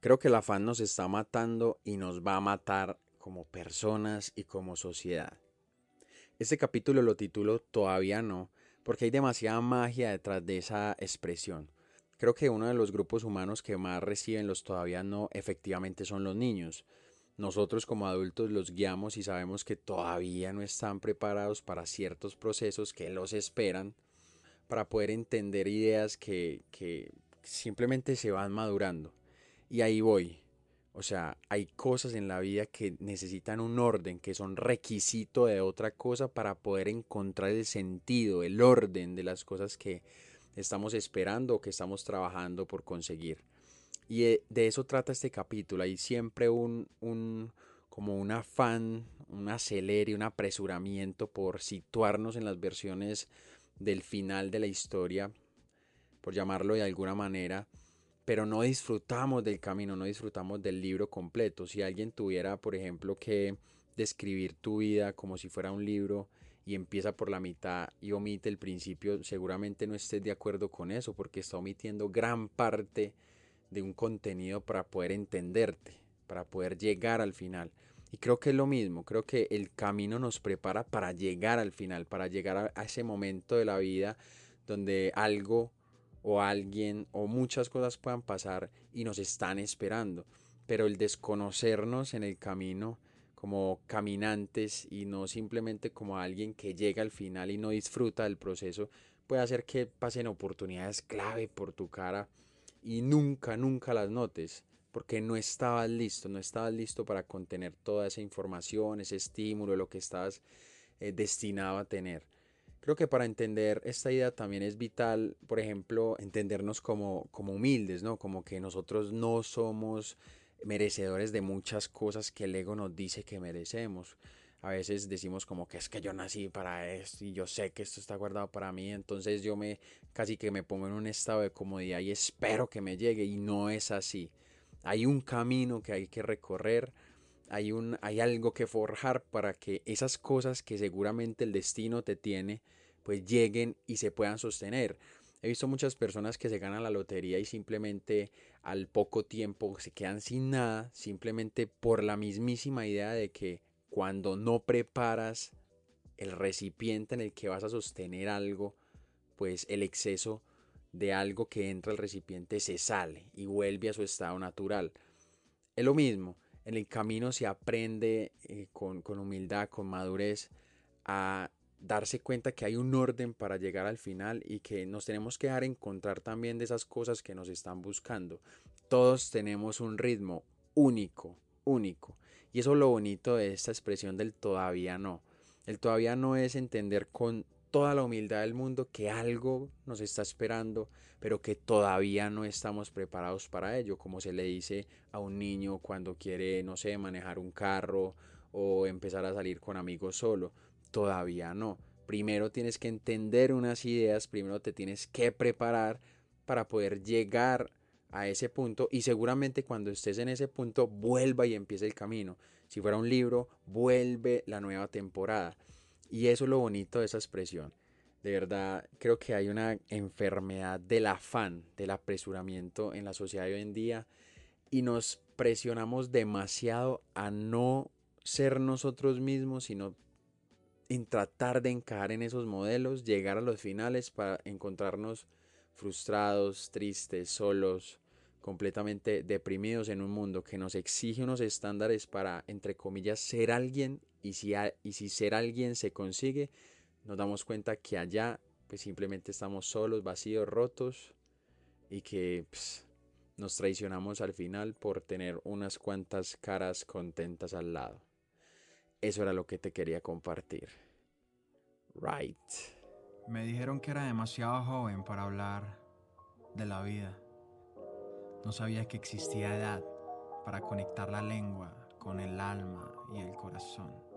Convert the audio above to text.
Creo que el afán nos está matando y nos va a matar como personas y como sociedad. Este capítulo lo titulo Todavía no, porque hay demasiada magia detrás de esa expresión. Creo que uno de los grupos humanos que más reciben los todavía no efectivamente son los niños. Nosotros como adultos los guiamos y sabemos que todavía no están preparados para ciertos procesos que los esperan, para poder entender ideas que, que simplemente se van madurando. Y ahí voy. O sea, hay cosas en la vida que necesitan un orden, que son requisito de otra cosa para poder encontrar el sentido, el orden de las cosas que estamos esperando o que estamos trabajando por conseguir. Y eh, de eso trata este capítulo. Hay siempre un, un como un afán, un acelere, un apresuramiento por situarnos en las versiones del final de la historia, por llamarlo de alguna manera pero no disfrutamos del camino, no disfrutamos del libro completo. Si alguien tuviera, por ejemplo, que describir tu vida como si fuera un libro y empieza por la mitad y omite el principio, seguramente no estés de acuerdo con eso porque está omitiendo gran parte de un contenido para poder entenderte, para poder llegar al final. Y creo que es lo mismo, creo que el camino nos prepara para llegar al final, para llegar a, ese momento de la vida donde algo o alguien o muchas cosas puedan pasar y nos están esperando. Pero el desconocernos en el camino como caminantes y no simplemente como alguien que llega al final y no disfruta del proceso puede hacer que pasen oportunidades clave por tu cara y nunca, nunca las notes porque no estabas listo, no estabas listo para contener toda esa información, ese estímulo, lo que estabas eh, destinado a tener. Creo que para entender esta idea también es vital, por ejemplo, entendernos como, como humildes, ¿no? Como que nosotros no somos merecedores de muchas cosas que el ego nos dice que merecemos. A veces decimos como que es que yo nací para esto y yo sé que esto está guardado para mí, entonces yo me casi que me pongo en un estado de comodidad y espero que me llegue y no es así. Hay un camino que hay que recorrer, hay, un, hay algo que forjar para que esas cosas que seguramente el destino te tiene, pues lleguen y se puedan sostener. He visto muchas personas que se ganan la lotería y simplemente al poco tiempo se quedan sin nada, simplemente por la mismísima idea de que cuando no preparas el recipiente en el que vas a sostener algo, pues el exceso de algo que entra al recipiente se sale y vuelve a su estado natural. Es lo mismo, en el camino se aprende eh, con, con humildad, con madurez, a darse cuenta que hay un orden para llegar al final y que nos tenemos que dejar encontrar también de esas cosas que nos están buscando. Todos tenemos un ritmo único, único. Y eso es lo bonito de esta expresión del todavía no. El todavía no es entender con toda la humildad del mundo que algo nos está esperando, pero que todavía no estamos preparados para ello, como se le dice a un niño cuando quiere, no sé, manejar un carro o empezar a salir con amigos solo. Todavía no. Primero tienes que entender unas ideas, primero te tienes que preparar para poder llegar a ese punto y seguramente cuando estés en ese punto vuelva y empiece el camino. Si fuera un libro, vuelve la nueva temporada. Y eso es lo bonito de esa expresión. De verdad, creo que hay una enfermedad del afán, del apresuramiento en la sociedad de hoy en día y nos presionamos demasiado a no ser nosotros mismos, sino en tratar de encajar en esos modelos, llegar a los finales para encontrarnos frustrados, tristes, solos, completamente deprimidos en un mundo que nos exige unos estándares para, entre comillas, ser alguien y si, y si ser alguien se consigue, nos damos cuenta que allá pues simplemente estamos solos, vacíos, rotos y que pues, nos traicionamos al final por tener unas cuantas caras contentas al lado. Eso era lo que te quería compartir. Right. Me dijeron que era demasiado joven para hablar de la vida. No sabía que existía edad para conectar la lengua con el alma y el corazón.